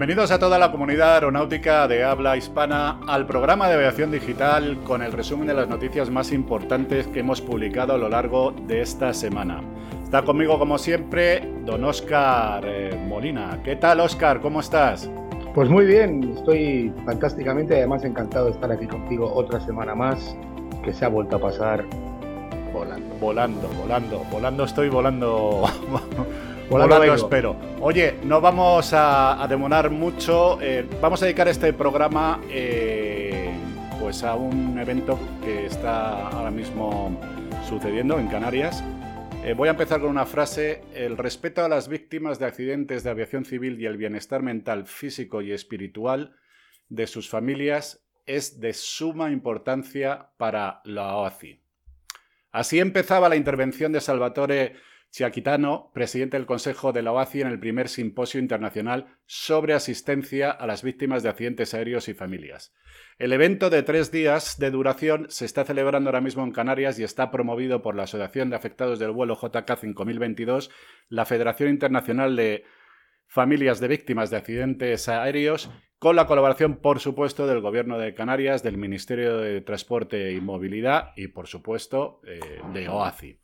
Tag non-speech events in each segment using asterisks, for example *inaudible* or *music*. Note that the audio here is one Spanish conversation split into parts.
Bienvenidos a toda la comunidad aeronáutica de habla hispana al programa de aviación digital con el resumen de las noticias más importantes que hemos publicado a lo largo de esta semana. Está conmigo como siempre don Oscar eh, Molina. ¿Qué tal Oscar? ¿Cómo estás? Pues muy bien, estoy fantásticamente, además encantado de estar aquí contigo otra semana más, que se ha vuelto a pasar volando. Volando, volando, volando estoy volando. *laughs* volando, espero. Oye, no vamos a, demorar mucho. Eh, vamos a dedicar este programa eh, pues a un evento que está ahora mismo sucediendo en Canarias eh, voy a empezar con una frase. El respeto a las víctimas de accidentes de aviación civil y el bienestar mental, físico y espiritual de sus familias es de suma importancia para la OACI. Así empezaba la intervención de Salvatore Chiaquitano, presidente del Consejo de la OACI en el primer simposio internacional sobre asistencia a las víctimas de accidentes aéreos y familias. El evento de tres días de duración se está celebrando ahora mismo en Canarias y está promovido por la Asociación de Afectados del Vuelo JK 5022, la Federación Internacional de Familias de Víctimas de Accidentes Aéreos, con la colaboración, por supuesto, del Gobierno de Canarias, del Ministerio de Transporte y Movilidad y, por supuesto, eh, de OACI.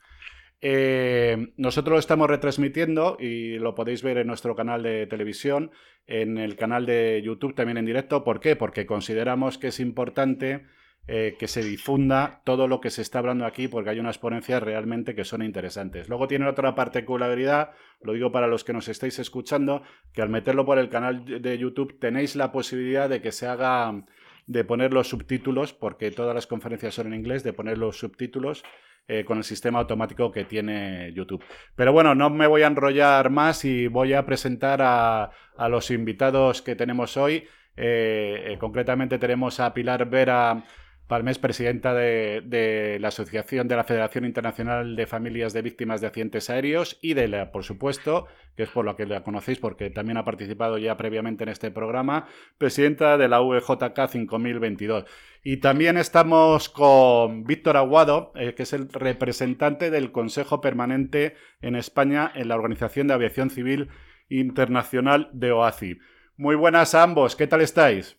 Eh, nosotros lo estamos retransmitiendo y lo podéis ver en nuestro canal de televisión, en el canal de YouTube también en directo. ¿Por qué? Porque consideramos que es importante eh, que se difunda todo lo que se está hablando aquí porque hay unas ponencias realmente que son interesantes. Luego tiene otra particularidad, lo digo para los que nos estáis escuchando, que al meterlo por el canal de YouTube tenéis la posibilidad de que se haga de poner los subtítulos, porque todas las conferencias son en inglés, de poner los subtítulos eh, con el sistema automático que tiene YouTube. Pero bueno, no me voy a enrollar más y voy a presentar a, los invitados que tenemos hoy. Eh, eh, concretamente tenemos a Pilar Vera Palmés, presidenta de, la Asociación de la Federación Internacional de Familias de Víctimas de Accidentes Aéreos y de la, por supuesto, que es por lo que la conocéis porque también ha participado ya previamente en este programa, presidenta de la VJK 5022. Y también estamos con Víctor Aguado, eh, que es el representante del Consejo Permanente en España en la Organización de Aviación Civil Internacional de OACI. Muy buenas a ambos, ¿qué tal estáis?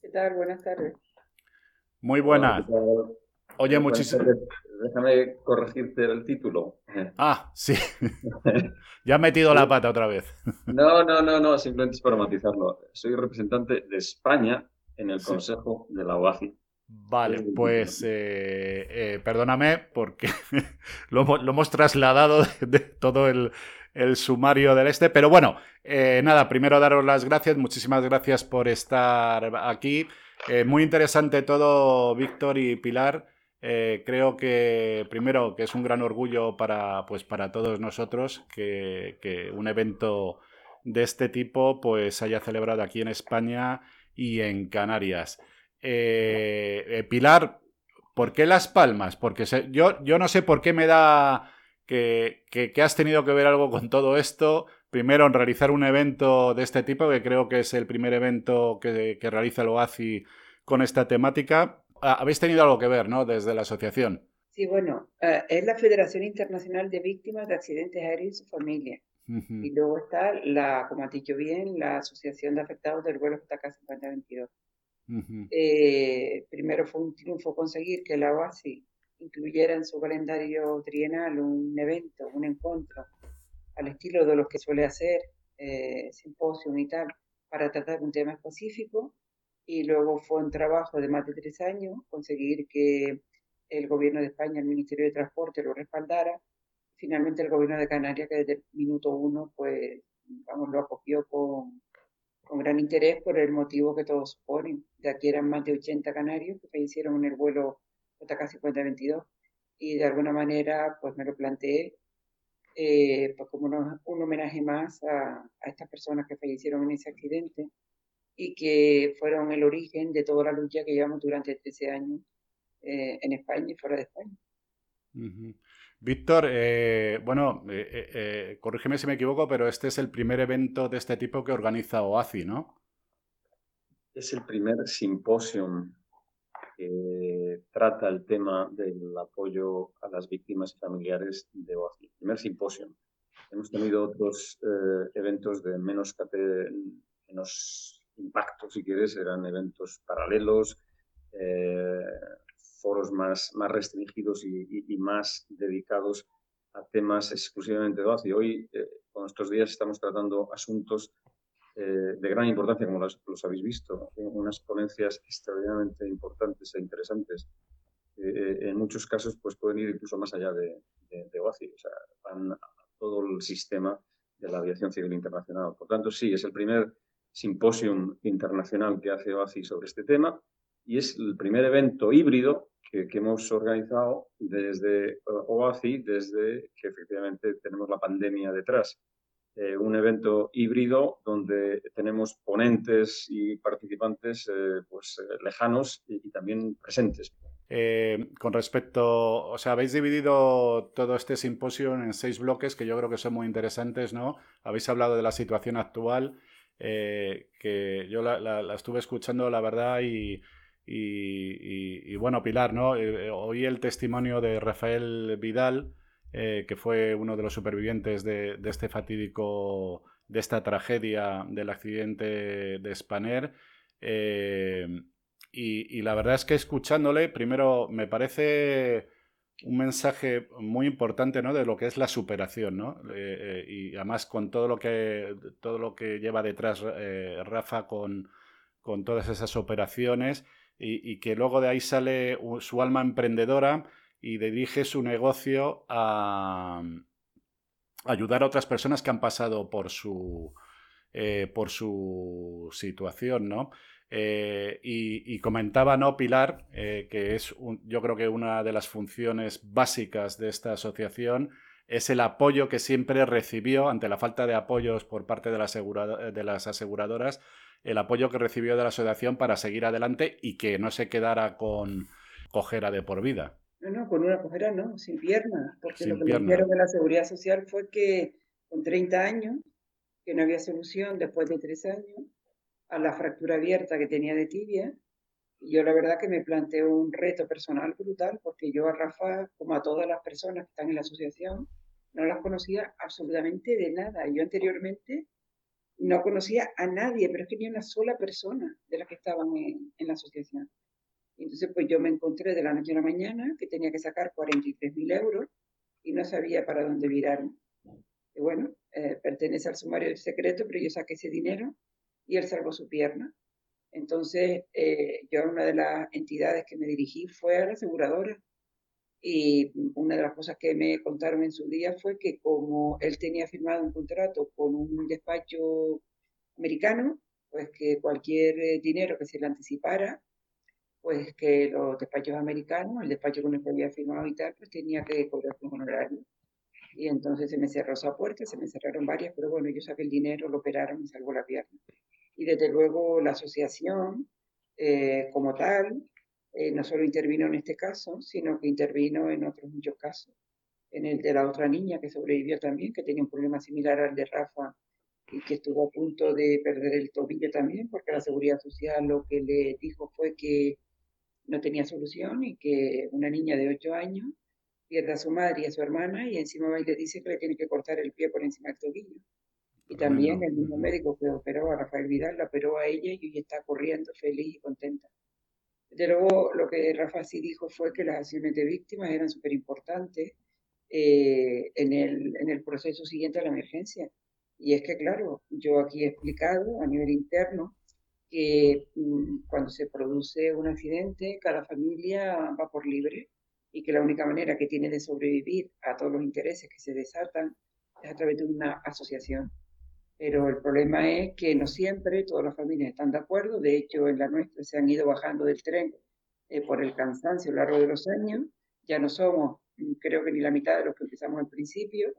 ¿Qué tal? Buenas tardes. Muy buenas. Oye, muchísimo. Déjame corregirte el título. Ah, sí. *laughs* ya he metido la pata otra vez. no, no, no, no, simplemente es para matizarlo. Soy representante de España en el Consejo de la OACI. Vale, pues eh, eh, perdóname porque *laughs* lo, hemos trasladado de, todo el, sumario del este, pero bueno, eh, nada, primero daros las gracias, muchísimas gracias por estar aquí. Eh, muy interesante todo, Víctor y Pilar. Eh, creo que, primero, que es un gran orgullo para, pues, para todos nosotros que, un evento de este tipo pues, haya celebrado aquí en España y en Canarias. Eh, Pilar, ¿por qué Las Palmas? Porque yo, yo no sé por qué me da que, que, has tenido que ver algo con todo esto primero en realizar un evento de este tipo, que creo que es el primer evento que, realiza el OACI con esta temática. Ah, habéis tenido algo que ver, ¿no? Desde la asociación. Sí, bueno, eh, es la Federación Internacional de Víctimas de Accidentes Aéreos y su familia. Y luego está, la, como has dicho bien, la Asociación de Afectados del vuelo JK 5022. Eh, primero fue un triunfo conseguir que la OACI incluyera en su calendario trienal un evento, un encuentro al estilo de los que suele hacer, eh, simposio y tal, para tratar un tema específico. Y luego fue un trabajo de más de tres años conseguir que el gobierno de España, el Ministerio de Transporte lo respaldara. Finalmente el gobierno de Canarias, que desde el minuto uno, pues, vamos, lo acogió con, con gran interés por el motivo que todos suponen, ya que eran más de 80 canarios que fallecieron en el vuelo JK 5022 y de alguna manera pues me lo planteé eh, pues como un homenaje más a, a, estas personas que fallecieron en ese accidente y que fueron el origen de toda la lucha que llevamos durante 13 años eh, en España y fuera de España. Víctor, eh, bueno, corrígeme si me equivoco, pero este es el primer evento de este tipo que organiza OACI, ¿no? Es el primer simposio que trata el tema del apoyo a las víctimas y familiares de OACI. El primer simposio. Hemos tenido otros eh, eventos de menos menos impacto, si quieres, eran eventos paralelos, eh, foros más, más restringidos y, más dedicados a temas exclusivamente de OACI. Hoy, eh, con estos días, estamos tratando asuntos eh, de gran importancia, como los, habéis visto, unas ponencias extraordinariamente importantes e interesantes. en muchos casos pues, pueden ir incluso más allá de, de, OACI, o sea, van a todo el sistema de la aviación civil internacional. Por tanto, sí, es el primer simposium internacional que hace OACI sobre este tema y es el primer evento híbrido que, hemos organizado desde eh, OACI, desde que efectivamente tenemos la pandemia detrás. Eh, un evento híbrido donde tenemos ponentes y participantes eh, pues, lejanos y, también presentes. con respecto, o sea, habéis dividido todo este simposio en seis bloques que yo creo que son muy interesantes, ¿no? Habéis hablado de la situación actual, que yo la, estuve escuchando, la verdad, y, y, bueno, Pilar, ¿no? Eh, eh, oí el testimonio de Rafael Vidal, eh, que fue uno de los supervivientes de, este fatídico, de esta tragedia del accidente de Spanair. y, la verdad es que escuchándole, primero me parece un mensaje muy importante ¿no? de lo que es la superación, ¿no? y además con todo lo que, todo lo que lleva detrás Rafa con, con todas esas operaciones y, que luego de ahí sale su alma emprendedora y dirige su negocio a, ayudar a otras personas que han pasado por su, eh, por su situación, ¿no? Eh, y, comentaba, ¿no, Pilar, eh, que es yo creo que una de las funciones básicas de esta asociación es el apoyo que siempre recibió ante la falta de apoyos por parte de, de las aseguradoras el apoyo que recibió de la asociación para seguir adelante y que no se quedara con cojera de por vida. No, no, con una cojera no, sin pierna, porque lo que me dijeron de la seguridad social fue que con 30 años, que no había solución después de tres años, a la fractura abierta que tenía de tibia, y yo la verdad que me planteo un reto personal brutal, porque yo a Rafa, como a todas las personas que están en la asociación, no las conocía absolutamente de nada. Yo anteriormente no conocía a nadie, pero es que ni una sola persona de las que estaban en, la asociación. Entonces, pues yo me encontré de la noche a la mañana que tenía que sacar 43 mil euros y no sabía para dónde virarme. Y bueno, eh, pertenece al sumario del secreto, pero yo saqué ese dinero y él salvó su pierna. Entonces, eh, yo a una de las entidades que me dirigí fue a la aseguradora y una de las cosas que me contaron en su día fue que como él tenía firmado un contrato con un despacho americano, pues que cualquier eh, dinero que se le anticipara, pues que los despachos americanos, el despacho con el que había firmado y tal, pues tenía que cobrar un honorario. Y entonces se me cerró esa puerta, se me cerraron varias, pero bueno, yo saqué el dinero, lo operaron y salvó la pierna. Y desde luego la asociación eh, como tal, eh, no solo intervino en este caso, sino que intervino en otros muchos casos. En el de la otra niña que sobrevivió también, que tenía un problema similar al de Rafa y que estuvo a punto de perder el tobillo también, porque la seguridad social lo que le dijo fue que no tenía solución y que una niña de 8 años pierde a su madre y a su hermana y encima va y le dice que le tiene que cortar el pie por encima del tobillo. Y también el mismo médico que operó a Rafael Vidal la operó a ella y hoy está corriendo feliz y contenta. De luego, lo que Rafa sí dijo fue que las acciones de víctimas eran súper importantes eh, en, el, en el proceso siguiente a la emergencia. Y es que, claro, yo aquí he explicado a nivel interno que mm, cuando se produce un accidente, cada familia va por libre y que la única manera que tiene de sobrevivir a todos los intereses que se desatan es a través de una asociación. Pero el problema es que no siempre todas las familias están de acuerdo. De hecho, en la nuestra se han ido bajando del tren eh, por el cansancio a lo largo de los años. Ya no somos, mm, creo que ni la mitad de los que empezamos al principio.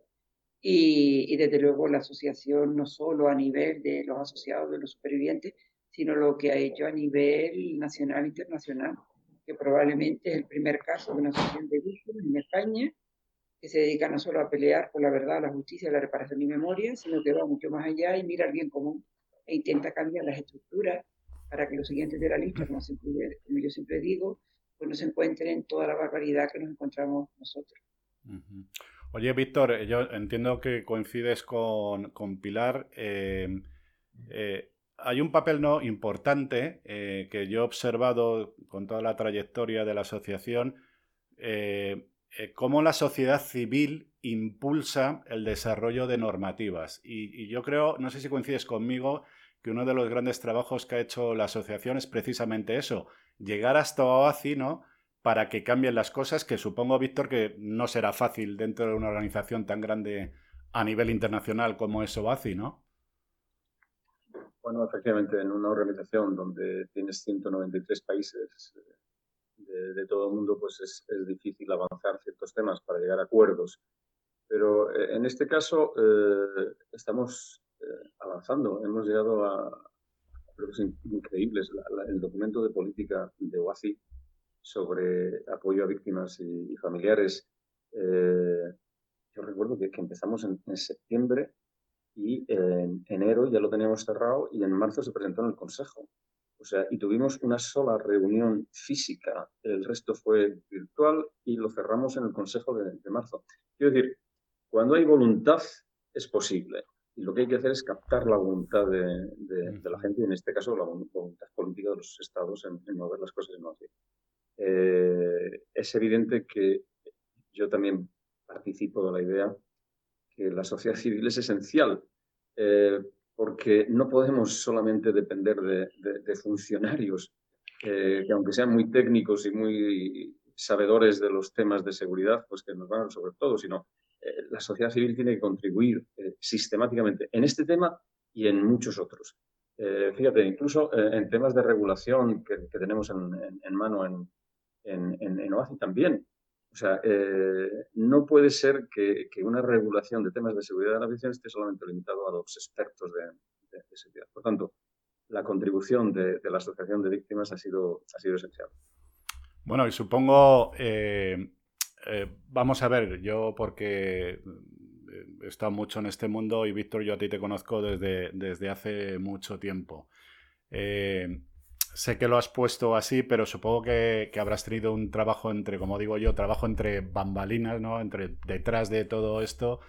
Y, y desde luego la asociación, no solo a nivel de los asociados de los supervivientes, sino lo que ha hecho a nivel nacional e internacional, que probablemente es el primer caso de una asociación de víctimas en España que se dedica no solo a pelear por la verdad, la justicia, la reparación y memoria, sino que va mucho más allá y mira el bien común e intenta cambiar las estructuras para que los siguientes de la lista, como, yo siempre digo, pues no se encuentren toda la barbaridad que nos encontramos nosotros. Oye, Víctor, yo entiendo que coincides con, Pilar. Eh, eh, hay un papel no importante eh, que yo he observado con toda la trayectoria de la asociación, eh, eh, cómo la sociedad civil impulsa el desarrollo de normativas. Y, yo creo, no sé si coincides conmigo, que uno de los grandes trabajos que ha hecho la asociación es precisamente eso, llegar hasta OACI, ¿no? Para que cambien las cosas, que supongo, Víctor, que no será fácil dentro de una organización tan grande a nivel internacional como es OACI, ¿no? Bueno, efectivamente, en una organización donde tienes 193 países eh, de, todo el mundo, pues es, difícil avanzar ciertos temas para llegar a acuerdos. Pero eh, en este caso eh, estamos avanzando. Hemos llegado a, creo que increíbles, el documento de política de OACI sobre apoyo a víctimas y, familiares. yo recuerdo que, empezamos en, en septiembre y en enero ya lo teníamos cerrado y en marzo se presentó en el Consejo. O sea, y tuvimos una sola reunión física, el resto fue virtual y lo cerramos en el Consejo de, marzo. Quiero decir, cuando hay voluntad es posible y lo que hay que hacer es captar la voluntad de, la gente y en este caso la voluntad política de los estados en, mover las cosas en Madrid. Eh, es evidente que yo también participo de la idea que la sociedad civil es esencial, eh, porque no podemos solamente depender de, funcionarios, eh, que aunque sean muy técnicos y muy sabedores de los temas de seguridad, pues que nos van sobre todo, sino eh, la sociedad civil tiene que contribuir sistemáticamente en este tema y en muchos otros. fíjate, incluso en temas de regulación que, tenemos en, mano en, en, en OACI también, o sea, eh, no puede ser que, una regulación de temas de seguridad de la aviación esté solamente limitado a los expertos de, seguridad. Por tanto, la contribución de, la Asociación de Víctimas ha sido, ha sido esencial. Bueno, y supongo, eh, eh, vamos a ver, yo porque he estado mucho en este mundo y Víctor, yo a ti te conozco desde, desde hace mucho tiempo sé que lo has puesto así, pero supongo que, habrás tenido un trabajo entre, como digo yo, trabajo entre bambalinas, ¿no? Entre detrás de todo esto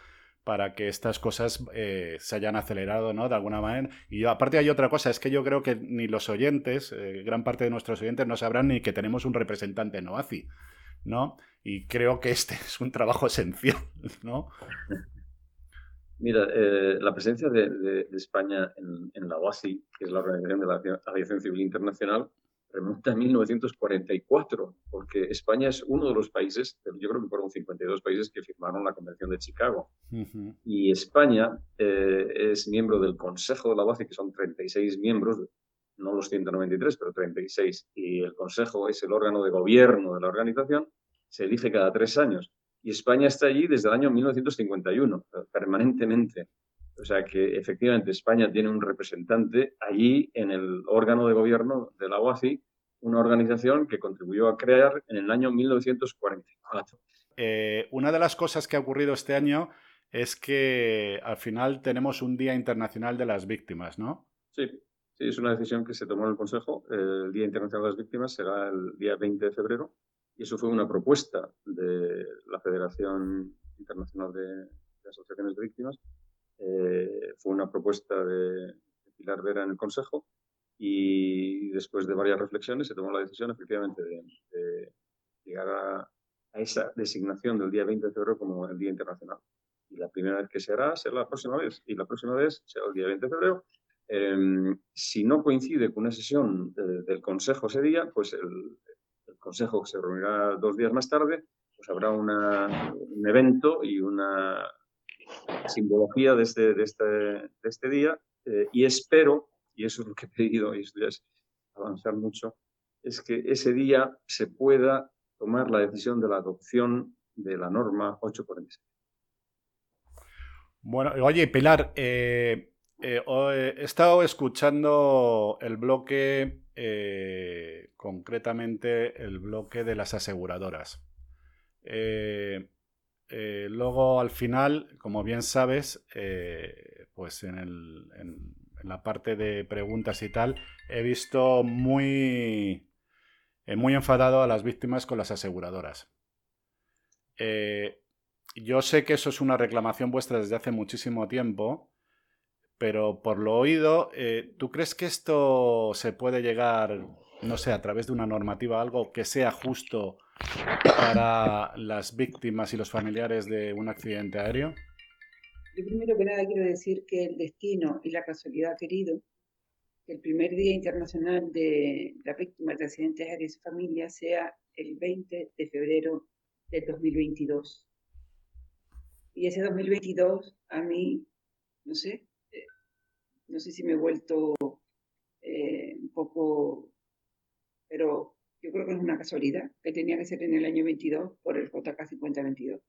para que estas cosas eh, se hayan acelerado, ¿no? De alguna manera. Y aparte hay otra cosa, es que yo creo que ni los oyentes, eh, gran parte de nuestros oyentes no sabrán ni que tenemos un representante en OACI, ¿no? Y creo que este *laughs* es un trabajo esencial, ¿no? Mira, eh, la presencia de, España en, la OACI, que es la Organización de la Aviación Civil Internacional, remonta a 1944, porque España es uno de los países, yo creo que fueron 52 países que firmaron la Convención de Chicago. Y España eh, es miembro del Consejo de la OACI, que son 36 miembros, no los 193, pero 36. Y el Consejo es el órgano de gobierno de la organización, se elige cada tres años y España está allí desde el año 1951, permanentemente. O sea que efectivamente España tiene un representante allí en el órgano de gobierno de la OACI, una organización que contribuyó a crear en el año 1944. Eh, una de las cosas que ha ocurrido este año es que al final tenemos un Día Internacional de las Víctimas, ¿no? Sí, sí, es una decisión que se tomó en el Consejo. El Día Internacional de las Víctimas será el día 20 de febrero y eso fue una propuesta de la Federación Internacional de, Asociaciones de Víctimas. Eh, fue una propuesta de, Pilar Vera en el Consejo y después de varias reflexiones se tomó la decisión efectivamente de, llegar a, esa designación del día 20 de febrero como el Día Internacional. Y la primera vez que se hará será la próxima vez. Y la próxima vez será el día 20 de febrero. Em, si no coincide con una sesión eh, del Consejo ese día, pues el, Consejo que se reunirá dos días más tarde, pues habrá un evento y una simbología de este, de este, de este día eh, y espero, y eso es lo que he pedido, y esto ya es avanzar mucho, es que ese día se pueda tomar la decisión de la adopción de la norma 846. Bueno, oye, Pilar, eh, eh, he estado escuchando el bloque eh, concretamente el bloque de las aseguradoras. Eh, eh, luego, al final, como bien sabes, pues en, la parte de preguntas y tal, he visto muy, muy enfadado a las víctimas con las aseguradoras. yo sé que eso es una reclamación vuestra desde hace muchísimo tiempo, pero por lo oído, eh, ¿tú crees que esto se puede llegar, no sé, a través de una normativa, algo que sea justo para las víctimas y los familiares de un accidente aéreo? Yo primero que nada quiero decir que el destino y la casualidad querido que el primer Día Internacional de la Víctima de Accidentes Aéreos y su familia sea el 20 de febrero del 2022. Y ese 2022 a mí, no sé, no sé si me he vuelto eh, un poco, pero yo creo que es una casualidad que tenía que ser en el año 22 por el JK 5022.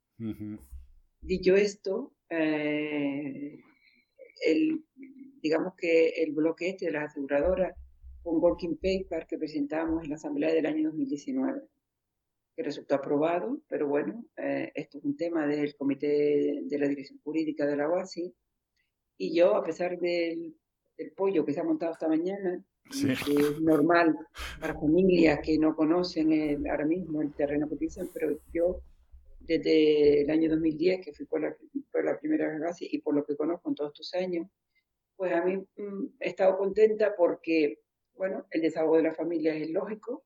Dicho esto, eh, el, digamos que el bloque este de las aseguradoras fue un working paper que presentamos en la Asamblea del año 2019 que resultó aprobado, pero bueno, eh, esto es un tema del Comité de la Dirección Jurídica de la OASI, y yo, a pesar del, pollo que se ha montado esta mañana, que es normal para familias que no conocen ahora mismo el terreno que utilizan, pero yo, desde el año 2010, que fui por la, por la primera vez y por lo que conozco en todos estos años, pues a mí mm, he estado contenta porque, bueno, el desahogo de la familia es lógico,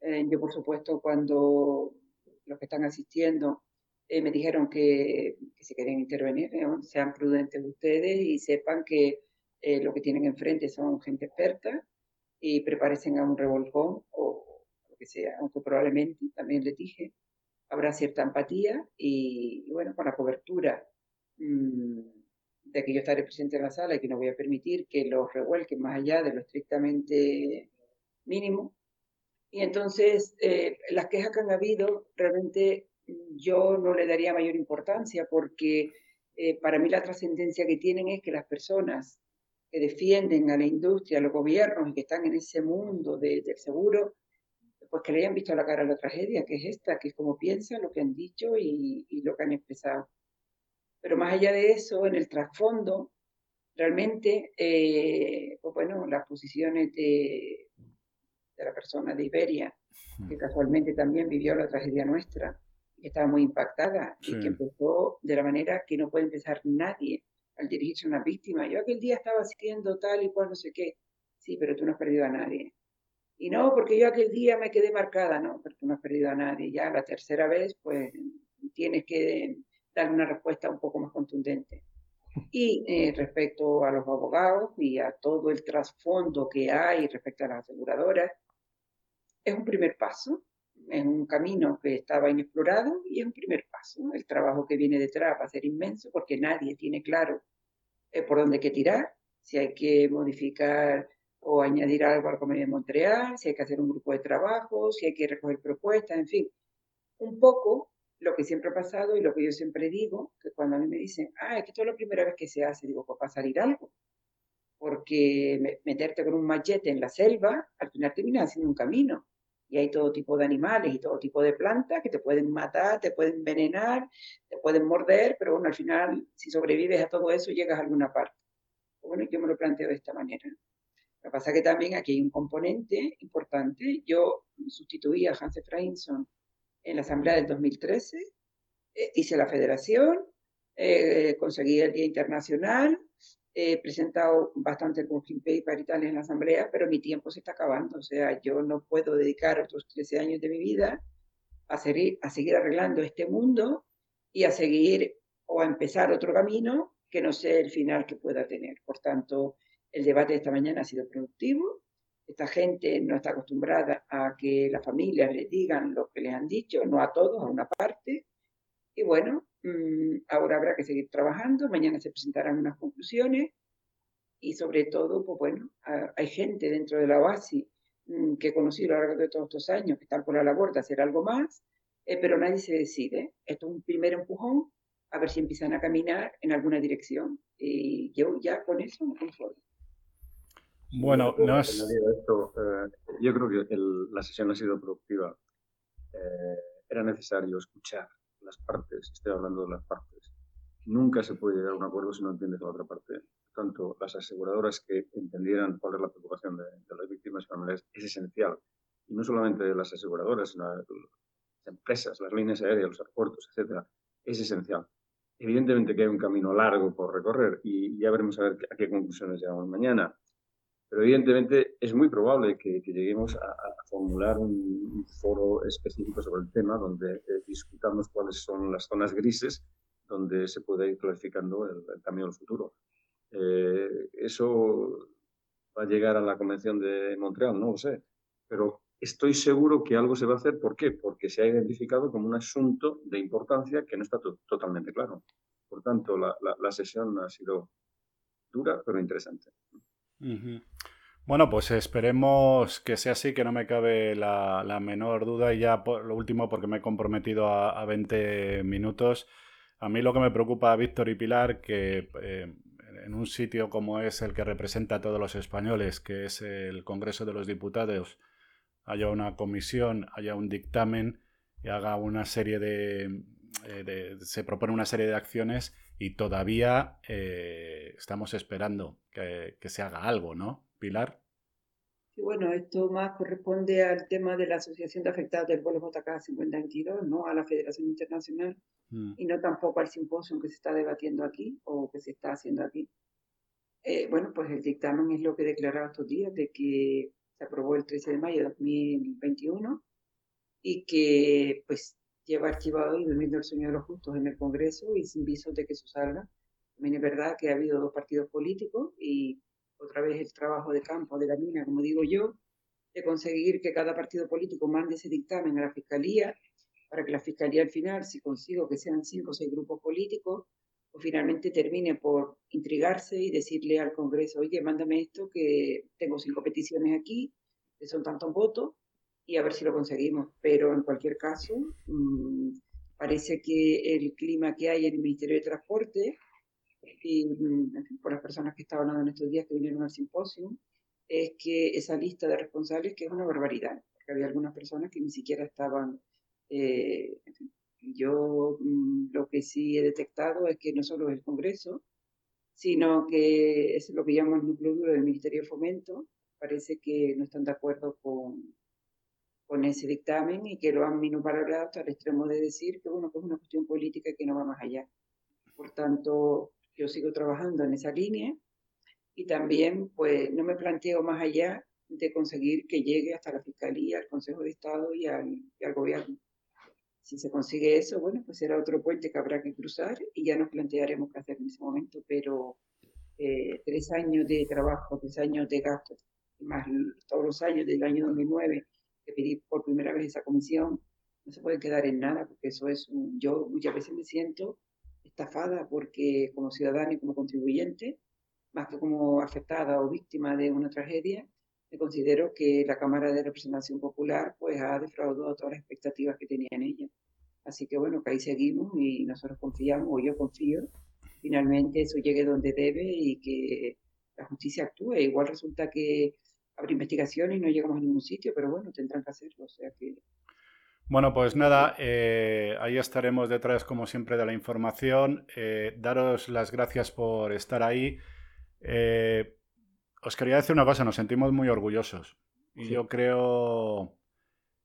eh, yo, por supuesto, cuando los que están asistiendo eh, me dijeron que, que, si quieren intervenir, eh, sean prudentes ustedes y sepan que lo que tienen enfrente son gente experta y prepárense a un revolcón o lo que sea, aunque probablemente, también les dije, habrá cierta empatía y, bueno, con la cobertura mmm, de que yo estaré presente en la sala y que no voy a permitir que los revuelquen más allá de lo estrictamente mínimo, y entonces, eh, las quejas que han habido, realmente yo no le daría mayor importancia porque eh, para mí la trascendencia que tienen es que las personas que defienden a la industria, a los gobiernos y que están en ese mundo del seguro, pues que le hayan visto la cara a la tragedia, que es esta, que es como piensan, lo que han dicho y, y lo que han expresado. Pero más allá de eso, en el trasfondo, realmente, eh, pues bueno, las posiciones de, de la persona de Iberia, que casualmente también vivió la tragedia nuestra, estaba muy impactada y que empezó de la manera que no puede empezar nadie al dirigirse a una víctima. Yo aquel día estaba haciendo tal y cual, no sé qué. Sí, pero tú no has perdido a nadie. Y no, porque yo aquel día me quedé marcada, no, pero tú no has perdido a nadie. Ya la tercera vez, pues tienes que dar una respuesta un poco más contundente. Y eh, respecto a los abogados y a todo el trasfondo que hay respecto a las aseguradoras, es un primer paso, en un camino que estaba inexplorado y es un primer paso. El trabajo que viene detrás va a ser inmenso porque nadie tiene claro eh, por dónde hay que tirar, si hay que modificar o añadir algo al Convenio de Montreal, si hay que hacer un grupo de trabajo, si hay que recoger propuestas, en fin. Un poco lo que siempre ha pasado y lo que yo siempre digo, que cuando a mí me dicen, ah, es que esto es la primera vez que se hace, digo, pues va a salir algo. Porque meterte con un machete en la selva, al final termina haciendo un camino y hay todo tipo de animales y todo tipo de plantas que te pueden matar, te pueden envenenar, te pueden morder, pero bueno, al final, si sobrevives a todo eso, llegas a alguna parte. Bueno, yo me lo planteo de esta manera. Lo que pasa es que también aquí hay un componente importante. Yo sustituí a Hans Efraimson en la Asamblea del 2013, eh, hice la federación, eh, conseguí el Día Internacional, he presentado bastante working paper y tal en la asamblea, pero mi tiempo se está acabando. O sea, yo no puedo dedicar otros 13 años de mi vida a seguir, a seguir arreglando este mundo y a seguir o a empezar otro camino que no sé el final que pueda tener. Por tanto, el debate de esta mañana ha sido productivo. Esta gente no está acostumbrada a que las familias les digan lo que les han dicho, no a todos, a una parte. Y bueno, ahora habrá que seguir trabajando, mañana se presentarán unas conclusiones y sobre todo, pues bueno, hay gente dentro de la OASI mm, que he conocido a lo largo de todos estos años que están por la labor de hacer algo más, eh, pero nadie se decide. Esto es un primer empujón, a ver si empiezan a caminar en alguna dirección. Y yo ya con eso me conformo. Bueno, no es... Eh, yo creo que la sesión ha sido productiva. Eh, era necesario escuchar partes, estoy hablando de las partes. Nunca se puede llegar a un acuerdo si no entiendes la otra parte. Tanto las aseguradoras que entendieran cuál es la preocupación de, las víctimas familiares es esencial. Y no solamente las aseguradoras, sino las empresas, las líneas aéreas, los aeropuertos, etcétera, es esencial. Evidentemente que hay un camino largo por recorrer y ya veremos a a qué conclusiones llegamos mañana. Pero evidentemente es muy probable que, lleguemos a, formular un, foro específico sobre el tema donde eh, discutamos cuáles son las zonas grises donde se puede ir clarificando el, camino del futuro. Eh, eso va a llegar a la Convención de Montreal, no lo sé, pero estoy seguro que algo se va a hacer. ¿Por qué? Porque se ha identificado como un asunto de importancia que no está totalmente claro. Por tanto, la, sesión ha sido dura, pero interesante. Bueno, pues esperemos que sea así, que no me cabe la, menor duda. Y ya por lo último, porque me he comprometido a, 20 minutos. A mí lo que me preocupa, Víctor y Pilar, que eh, en un sitio como es el que representa a todos los españoles, que es el Congreso de los Diputados, haya una comisión, haya un dictamen y haga una serie de, eh, se propone una serie de acciones y todavía eh, estamos esperando que, se haga algo, ¿no, Pilar? Bueno, esto más corresponde al tema de la Asociación de Afectados del Vuelo JK 5022, no a la Federación Internacional mm. y no tampoco al simposio que se está debatiendo aquí o que se está haciendo aquí. Eh, bueno, pues el dictamen es lo que he declarado estos días de que se aprobó el 13 de mayo de 2021 y que pues lleva archivado y durmiendo el sueño de los justos en el Congreso y sin visos de que eso salga. También es verdad que ha habido dos partidos políticos y otra vez el trabajo de campo de la mina, como digo yo, de conseguir que cada partido político mande ese dictamen a la Fiscalía para que la Fiscalía al final, si consigo que sean cinco o seis grupos políticos, o finalmente termine por intrigarse y decirle al Congreso, oye, mándame esto, que tengo cinco peticiones aquí, que son tantos votos, y a ver si lo conseguimos. Pero en cualquier caso, mm, parece que el clima que hay en el Ministerio de Transporte, y mm, por las personas que estaban hablando en estos días que vinieron al simposio, es que esa lista de responsables, que es una barbaridad, porque había algunas personas que ni siquiera estaban eh, yo mm, lo que sí he detectado es que no solo es el Congreso, sino que es lo que llaman núcleo duro del Ministerio de Fomento. Parece que no están de acuerdo con, con ese dictamen y que lo han minusvalorado hasta el extremo de decir que, bueno, que es una cuestión política que no va más allá. Por tanto, yo sigo trabajando en esa línea y también, pues, no me planteo más allá de conseguir que llegue hasta la Fiscalía, al Consejo de Estado y al, y al Gobierno. Si se consigue eso, bueno, pues será otro puente que habrá que cruzar y ya nos plantearemos qué hacer en ese momento, pero eh, tres años de trabajo, tres años de gasto, más todos los años del año 2009 que pedí por primera vez esa comisión, no se puede quedar en nada, porque eso es un, yo muchas veces me siento estafada porque como ciudadana y como contribuyente, más que como afectada o víctima de una tragedia, me considero que la Cámara de Representación Popular pues ha defraudado todas las expectativas que tenía en ella. Así que bueno, que ahí seguimos y nosotros confiamos, o yo confío, finalmente eso llegue donde debe y que la justicia actúe. Igual resulta que habrá investigación y no llegamos a ningún sitio, pero bueno, tendrán que hacerlo. O sea que bueno, pues nada, eh, ahí estaremos detrás, como siempre, de la información. Eh, daros las gracias por estar ahí. Eh, os quería decir una cosa, nos sentimos muy orgullosos. Y yo creo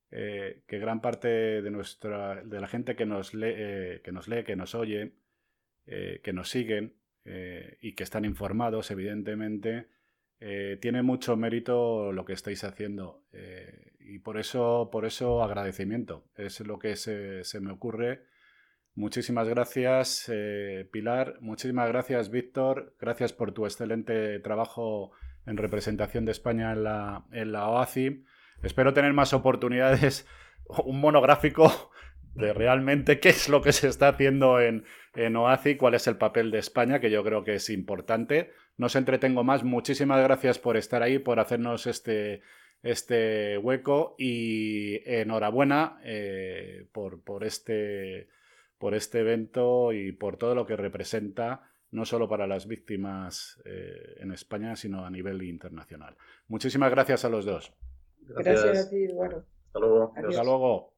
que gran parte de nuestra de la gente que nos lee, que nos lee, que nos oye, que nos siguen y que están informados, evidentemente, tiene mucho mérito lo que estáis haciendo. y por eso, por eso agradecimiento. Es lo que se, me ocurre. Muchísimas gracias, Pilar. Muchísimas gracias, Víctor. Gracias por tu excelente trabajo en representación de España en la, en la OACI. Espero tener más oportunidades, *laughs* un monográfico de realmente qué es lo que se está haciendo en, en OACI, cuál es el papel de España, que yo creo que es importante. No os entretengo más. Muchísimas gracias por estar ahí, por hacernos este, este hueco y enhorabuena eh, por, por, este, por este evento y por todo lo que representa no solo para las víctimas eh, en España, sino a nivel internacional. Muchísimas gracias a los dos. Gracias, a ti, Eduardo. Hasta luego. Hasta luego.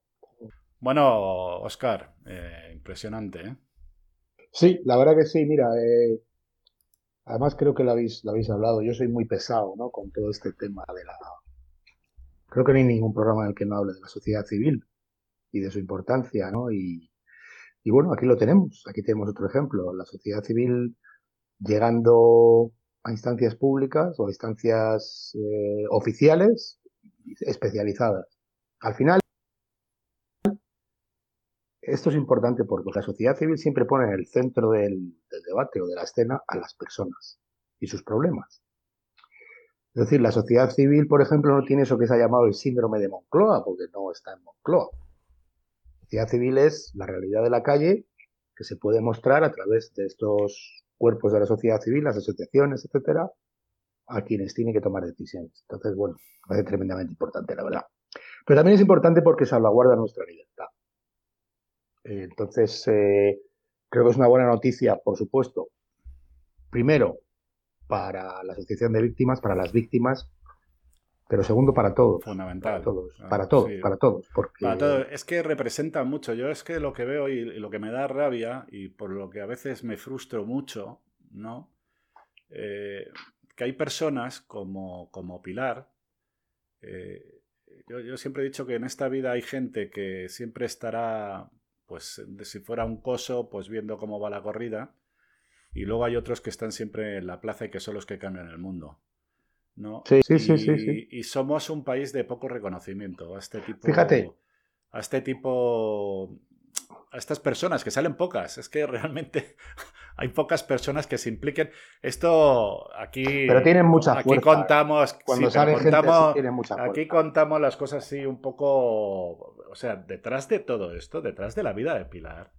Bueno, Oscar, eh, impresionante, ¿eh? Sí, la verdad que sí, mira, eh, además creo que lo habéis, lo habéis hablado, yo soy muy pesado, ¿no? Con todo este tema de la... Creo que no hay ningún programa en el que no hable de la sociedad civil y de su importancia, ¿no? Y, Y bueno, aquí lo tenemos, aquí tenemos otro ejemplo, la sociedad civil llegando a instancias públicas o a instancias eh, oficiales especializadas. Al final, esto es importante porque la sociedad civil siempre pone en el centro del, debate o de la escena a las personas y sus problemas. Es decir, la sociedad civil, por ejemplo, no tiene eso que se ha llamado el síndrome de Moncloa, porque no está en Moncloa. La sociedad civil es la realidad de la calle que se puede mostrar a través de estos cuerpos de la sociedad civil, las asociaciones, etcétera, a quienes tienen que tomar decisiones. Entonces, bueno, parece tremendamente importante, la verdad. Pero también es importante porque salvaguarda nuestra libertad. Eh, entonces, eh, creo que es una buena noticia, por supuesto. Primero, para la asociación de víctimas, para las víctimas, pero segundo para todos. Fundamental. Para todos, ah, para todos, para todos. Porque... Es que representa mucho. Yo es que lo que veo y, lo que me da rabia y por lo que a veces me frustro mucho, ¿no? Eh, que hay personas como, como Pilar. yo, yo siempre he dicho que en esta vida hay gente que siempre estará pues si fuera un coso, pues viendo cómo va la corrida. Y luego hay otros que están siempre en la plaza y que son los que cambian el mundo. ¿no? Sí, sí, sí, sí, Y somos un país de poco reconocimiento a este tipo. Fíjate. A este tipo a estas personas, que salen pocas. Es que *laughs* realmente hay pocas personas que se impliquen. Esto aquí. Pero tienen mucha fuerza. Aquí contamos. Cuando sale contamos, tienen mucha fuerza. Aquí contamos las cosas así un poco. O sea, detrás de todo esto, detrás de la vida de Pilar,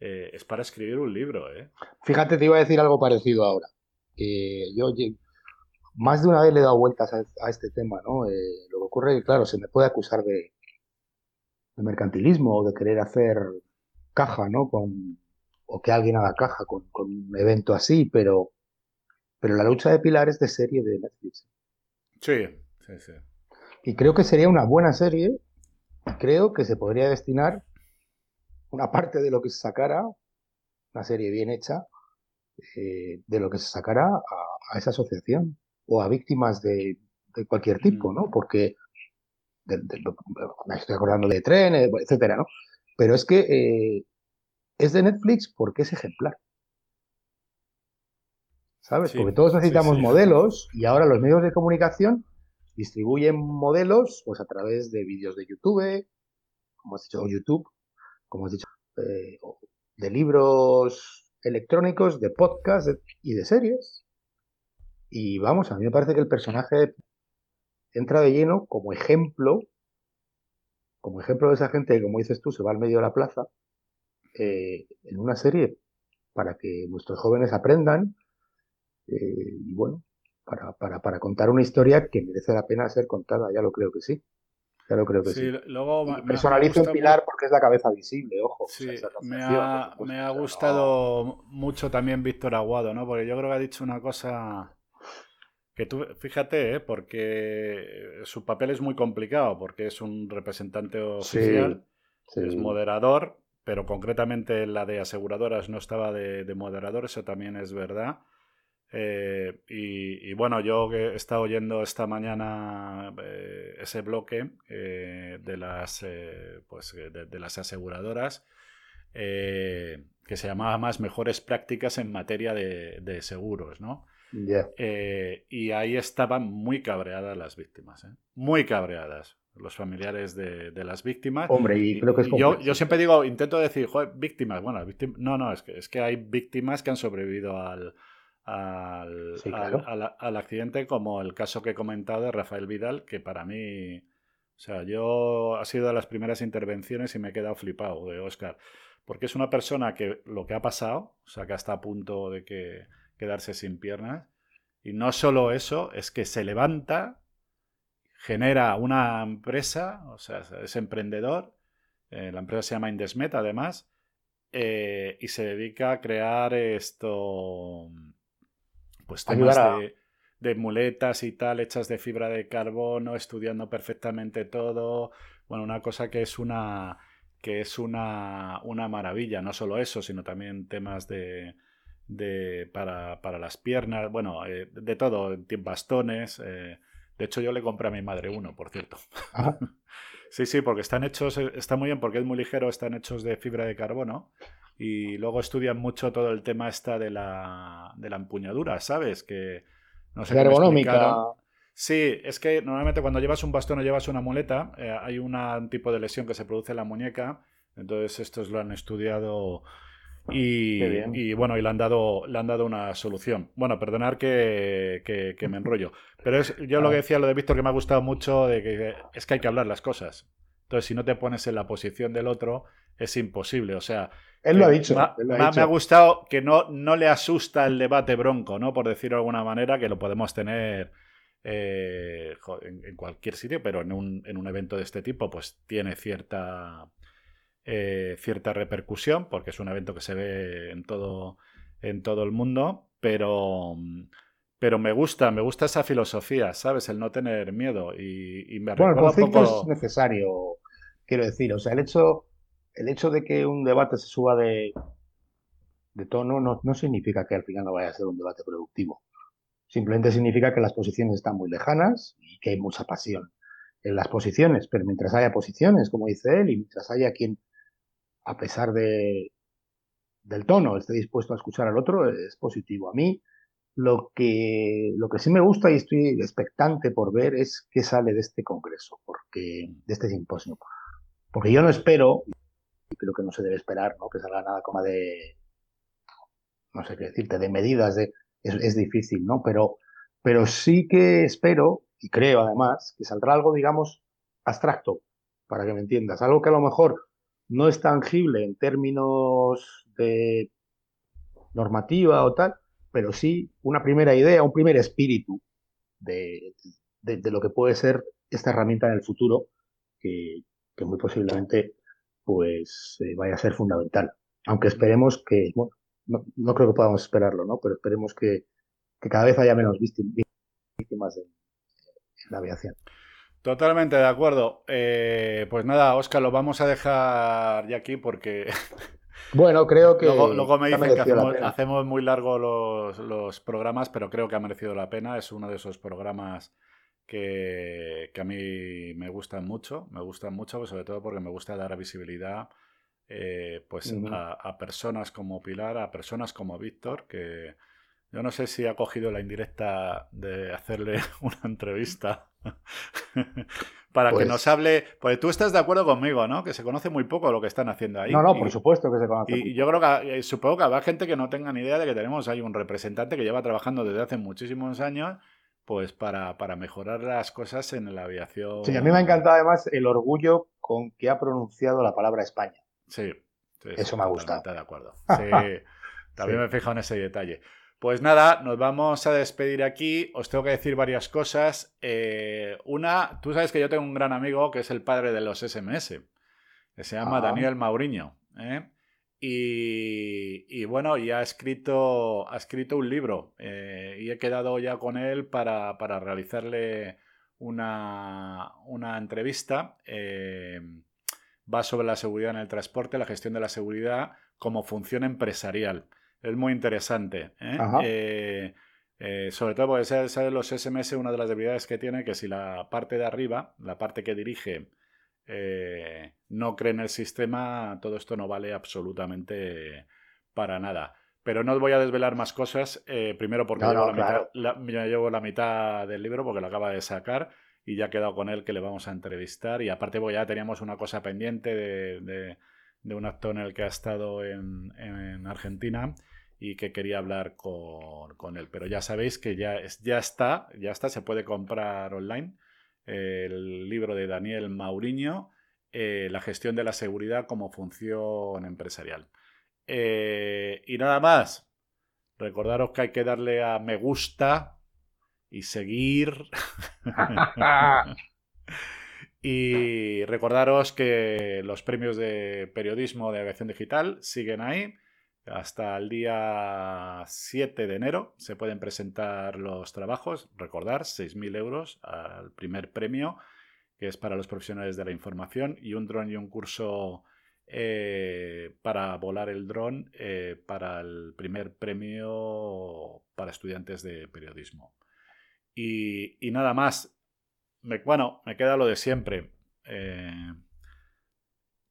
eh, es para escribir un libro, ¿eh? Fíjate, te iba a decir algo parecido ahora. yo más de una vez le he dado vueltas a, este tema, ¿no? Eh, lo que ocurre es que, claro, se me puede acusar de, de mercantilismo o de querer hacer caja, ¿no? Con, o que alguien haga caja con, un evento así, pero, pero la lucha de Pilar es de serie de Netflix. Sí, sí, sí. Y creo que sería una buena serie. Creo que se podría destinar una parte de lo que se sacara, una serie bien hecha, eh, de lo que se sacara a, esa asociación o a víctimas de, de cualquier tipo, ¿no? Mm. Porque me estoy acordando de trenes, etcétera, ¿no? Pero es que eh, es de Netflix porque es ejemplar. ¿Sabes? porque todos necesitamos modelos y ahora los medios de comunicación distribuyen modelos pues a través de vídeos de YouTube, como has dicho, YouTube, como has dicho, eh, de libros electrónicos, de podcasts y de series. Y vamos, a mí me parece que el personaje entra de lleno como ejemplo, como ejemplo de esa gente que, como dices tú, se va al medio de la plaza, eh, en una serie para que nuestros jóvenes aprendan eh, y bueno, para, para, para, contar una historia que merece la pena ser contada, ya lo creo que sí. Ya lo creo que sí. Luego personalizo en Pilar porque es la cabeza visible, ojo. me, ha, me ha gustado mucho también Víctor Aguado, ¿no? Porque yo creo que ha dicho una cosa que tú, fíjate, ¿eh? porque su papel es muy complicado, porque es un representante oficial, es moderador, pero concretamente la de aseguradoras no estaba de, moderador, eso también es verdad. Eh, y, bueno, yo he estado oyendo esta mañana eh, ese bloque de, las, pues, de, las aseguradoras que se llamaba más Mejores Prácticas en materia de, de seguros, ¿no? Eh, y ahí estaban muy cabreadas las víctimas, ¿eh? muy cabreadas los familiares de, las víctimas. Hombre, y, creo que es yo, yo, siempre digo, intento decir, joder, víctimas. Bueno, no, no, es que, es que hay víctimas que han sobrevivido al, al, al, accidente, como el caso que he comentado de Rafael Vidal, que para mí, o sea, yo ha sido de las primeras intervenciones y me he quedado flipado de Oscar, porque es una persona que lo que ha pasado, o sea, que está a punto de que quedarse sin piernas. Y no solo eso, es que se levanta, genera una empresa, o sea, es emprendedor, eh, la empresa se llama Indesmet además, eh, y se dedica a crear esto, pues temas de, de, muletas y tal, hechas de fibra de carbono, estudiando perfectamente todo, bueno, una cosa que es una que es una, una maravilla, no solo eso, sino también temas de, de, para, para, las piernas, bueno, eh, de todo, bastones. Eh, de hecho, yo le compré a mi madre uno, por cierto. *laughs* Sí, sí, porque están hechos, está muy bien porque es muy ligero, están hechos de fibra de carbono y luego estudian mucho todo el tema esta de la, de la empuñadura, ¿sabes? Que no sé. ergonómica. Sí, es que normalmente cuando llevas un bastón o llevas una muleta, eh, hay un tipo de lesión que se produce en la muñeca. Entonces, estos lo han estudiado y, bueno, y le han dado, le han dado una solución. Bueno, perdonar que, que, me enrollo. Pero es, yo lo que decía, lo de Víctor, que me ha gustado mucho, de que es que hay que hablar las cosas. Entonces, si no te pones en la posición del otro, es imposible. O sea. Él lo ha dicho. Me, ha, gustado que no, no le asusta el debate bronco, ¿no? Por decirlo de alguna manera, que lo podemos tener. Eh, en, cualquier sitio, pero en un, en un evento de este tipo, pues tiene cierta eh, cierta repercusión, porque es un evento que se ve en todo, en todo el mundo, pero, pero me gusta, me gusta esa filosofía, ¿sabes? El no tener miedo y, me Bueno, el conflicto es necesario, quiero decir, o sea, el hecho, el hecho de que un debate se suba de, de tono no, no significa que al final no vaya a ser un debate productivo. Simplemente significa que las posiciones están muy lejanas y que hay mucha pasión en las posiciones, pero mientras haya posiciones, como dice él, y mientras haya quien a pesar de, del tono, esté dispuesto a escuchar al otro, es positivo. A mí lo que, lo que sí me gusta y estoy expectante por ver es qué sale de este congreso, porque, de este simposio. Porque yo no espero, y creo que no se debe esperar, ¿no? que salga nada como de, no sé qué decirte, de medidas, de, es, es difícil, ¿no? Pero, pero sí que espero, y creo además, que saldrá algo, digamos, abstracto, para que me entiendas, algo que a lo mejor no es tangible en términos de normativa o tal, pero sí una primera idea, un primer espíritu de, lo que puede ser esta herramienta en el futuro, que, muy posiblemente pues eh, vaya a ser fundamental. Aunque esperemos que, bueno, no, creo que podamos esperarlo, ¿no? Pero esperemos que, cada vez haya menos víctimas en la aviación. Totalmente de acuerdo. Eh, pues nada, Oscar, lo vamos a dejar ya aquí porque. *laughs* Bueno, creo *laughs* que. luego, me dicen que hacemos, muy largo los, programas, pero creo que ha merecido la pena. Es uno de esos programas que, a mí me gustan mucho. Me gustan mucho, pues sobre todo porque me gusta dar visibilidad eh, pues a, personas como Pilar, a personas como Víctor, que yo no sé si ha cogido la indirecta de hacerle *laughs* una entrevista *laughs* para que pues nos hable. Pues tú estás de acuerdo conmigo, ¿no? Que se conoce muy poco lo que están haciendo ahí. No, no, por supuesto que se conoce. Y, yo creo que eh, supongo que habrá gente que no tenga ni idea de que tenemos ahí un representante que lleva trabajando desde hace muchísimos años. Pues para, para mejorar las cosas en la aviación. Sí, a mí me ha encantado además el orgullo con que ha pronunciado la palabra España. Sí. Eso me ha gustado. De acuerdo. *laughs* Sí, también me he fijado en ese detalle. Pues nada, nos vamos a despedir aquí. Os tengo que decir varias cosas. Eh, una, tú sabes que yo tengo un gran amigo que es el padre de los SMS, que se llama ah. Daniel Mauriño. ¿eh? Y, bueno, y ha escrito, ha escrito un libro eh, y he quedado ya con él para, realizarle una, una entrevista. va sobre la seguridad en el transporte, la gestión de la seguridad como función empresarial. Es muy interesante. ¿eh? Eh, eh, sobre todo porque sabes, los SMS, una de las debilidades que tiene, que si la parte de arriba, la parte que dirige, no cree en el sistema, todo esto no vale absolutamente para nada. Pero no os voy a desvelar más cosas, primero porque llevo, la mitad, llevo, la mitad, del libro, porque lo acaba de sacar y ya he quedado con él que le vamos a entrevistar. Y aparte, pues ya teníamos una cosa pendiente de, un actor en el que ha estado en, en Argentina y que quería hablar con, él. Pero ya sabéis que ya, ya está, ya está, se puede comprar online el libro de Daniel Mauriño, eh, La gestión de la seguridad como función empresarial. Eh, y nada más, recordaros que hay que darle a me gusta y seguir. *laughs* *laughs* y recordaros que los premios de periodismo de aviación digital siguen ahí hasta el día 7 de enero se pueden presentar los trabajos. Recordar, 6.000 euros al primer premio, que es para los profesionales de la información, y un dron y un curso eh, para volar el dron eh, para el primer premio para estudiantes de periodismo. Y, nada más. Bueno, me queda lo de siempre. Eh,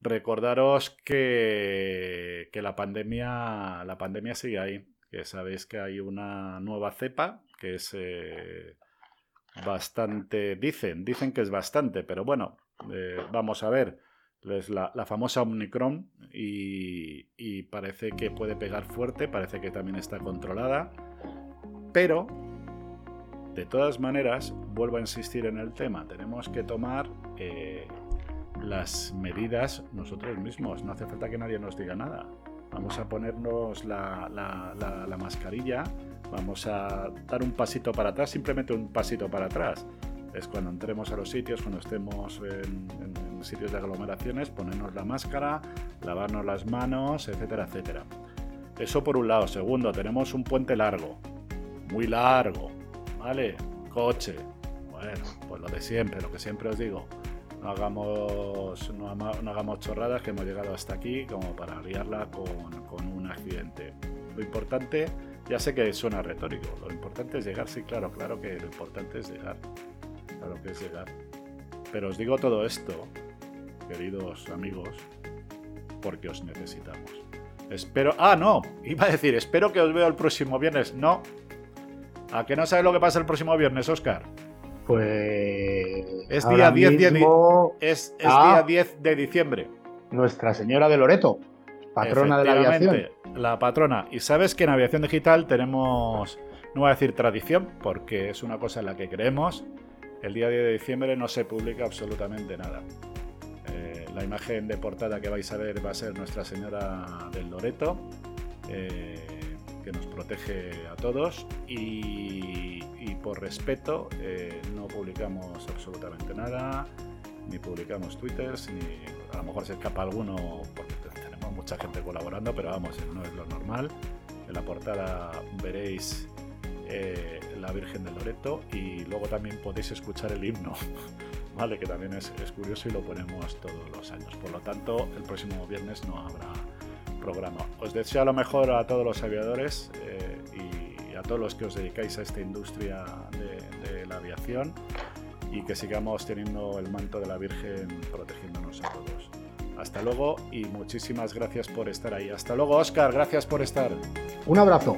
recordaros que, que, la pandemia la pandemia sigue ahí. Que sabéis que hay una nueva cepa que es eh, bastante. Dicen, dicen que es bastante, pero bueno, eh, vamos a ver. Es la, famosa Omicron y, y parece que puede pegar fuerte, parece que también está controlada, pero de todas maneras, vuelvo a insistir en el tema, tenemos que tomar eh, las medidas nosotros mismos, no hace falta que nadie nos diga nada. Vamos a ponernos la, mascarilla, vamos a dar un pasito para atrás, simplemente un pasito para atrás. Es cuando entremos a los sitios, cuando estemos en, en sitios de aglomeraciones, ponernos la máscara, lavarnos las manos, etcétera, etcétera. Eso por un lado. Segundo, tenemos un puente largo, muy largo, ¿vale? Coche. Bueno, pues lo de siempre, lo que siempre os digo. No hagamos, no, hagamos chorradas que hemos llegado hasta aquí como para liarla con, con un accidente. Lo importante, ya sé que suena retórico, lo importante es llegar, sí, claro, claro que lo importante es llegar. Claro que es llegar. Pero os digo todo esto, queridos amigos, porque os necesitamos. Espero. Ah, no, iba a decir, espero que os veo el próximo viernes. No, ¿A que no sabes lo que pasa el próximo viernes, Oscar? Pues. Es día 10, es, día 10 de diciembre. Nuestra Señora de Loreto, patrona de la aviación. La patrona. Y sabes que en aviación digital tenemos, no voy a decir tradición, porque es una cosa en la que creemos. El día 10 de diciembre no se publica absolutamente nada. Eh, la imagen de portada que vais a ver va a ser Nuestra Señora del Loreto. Eh, que nos protege a todos y, por respeto eh, no publicamos absolutamente nada, ni publicamos twitters, ni a lo mejor se escapa alguno porque tenemos mucha gente colaborando, pero vamos, no es lo normal. En la portada veréis eh, la Virgen de Loreto y luego también podéis escuchar el himno, *laughs* ¿vale? que también es, es curioso y lo ponemos todos los años. Por lo tanto, el próximo viernes no habrá programa. Os deseo lo mejor a todos los aviadores eh, y a todos los que os dedicáis a esta industria de, la aviación y que sigamos teniendo el manto de la Virgen protegiéndonos a todos. Hasta luego y muchísimas gracias por estar ahí. Hasta luego, Oscar, gracias por estar. Un abrazo.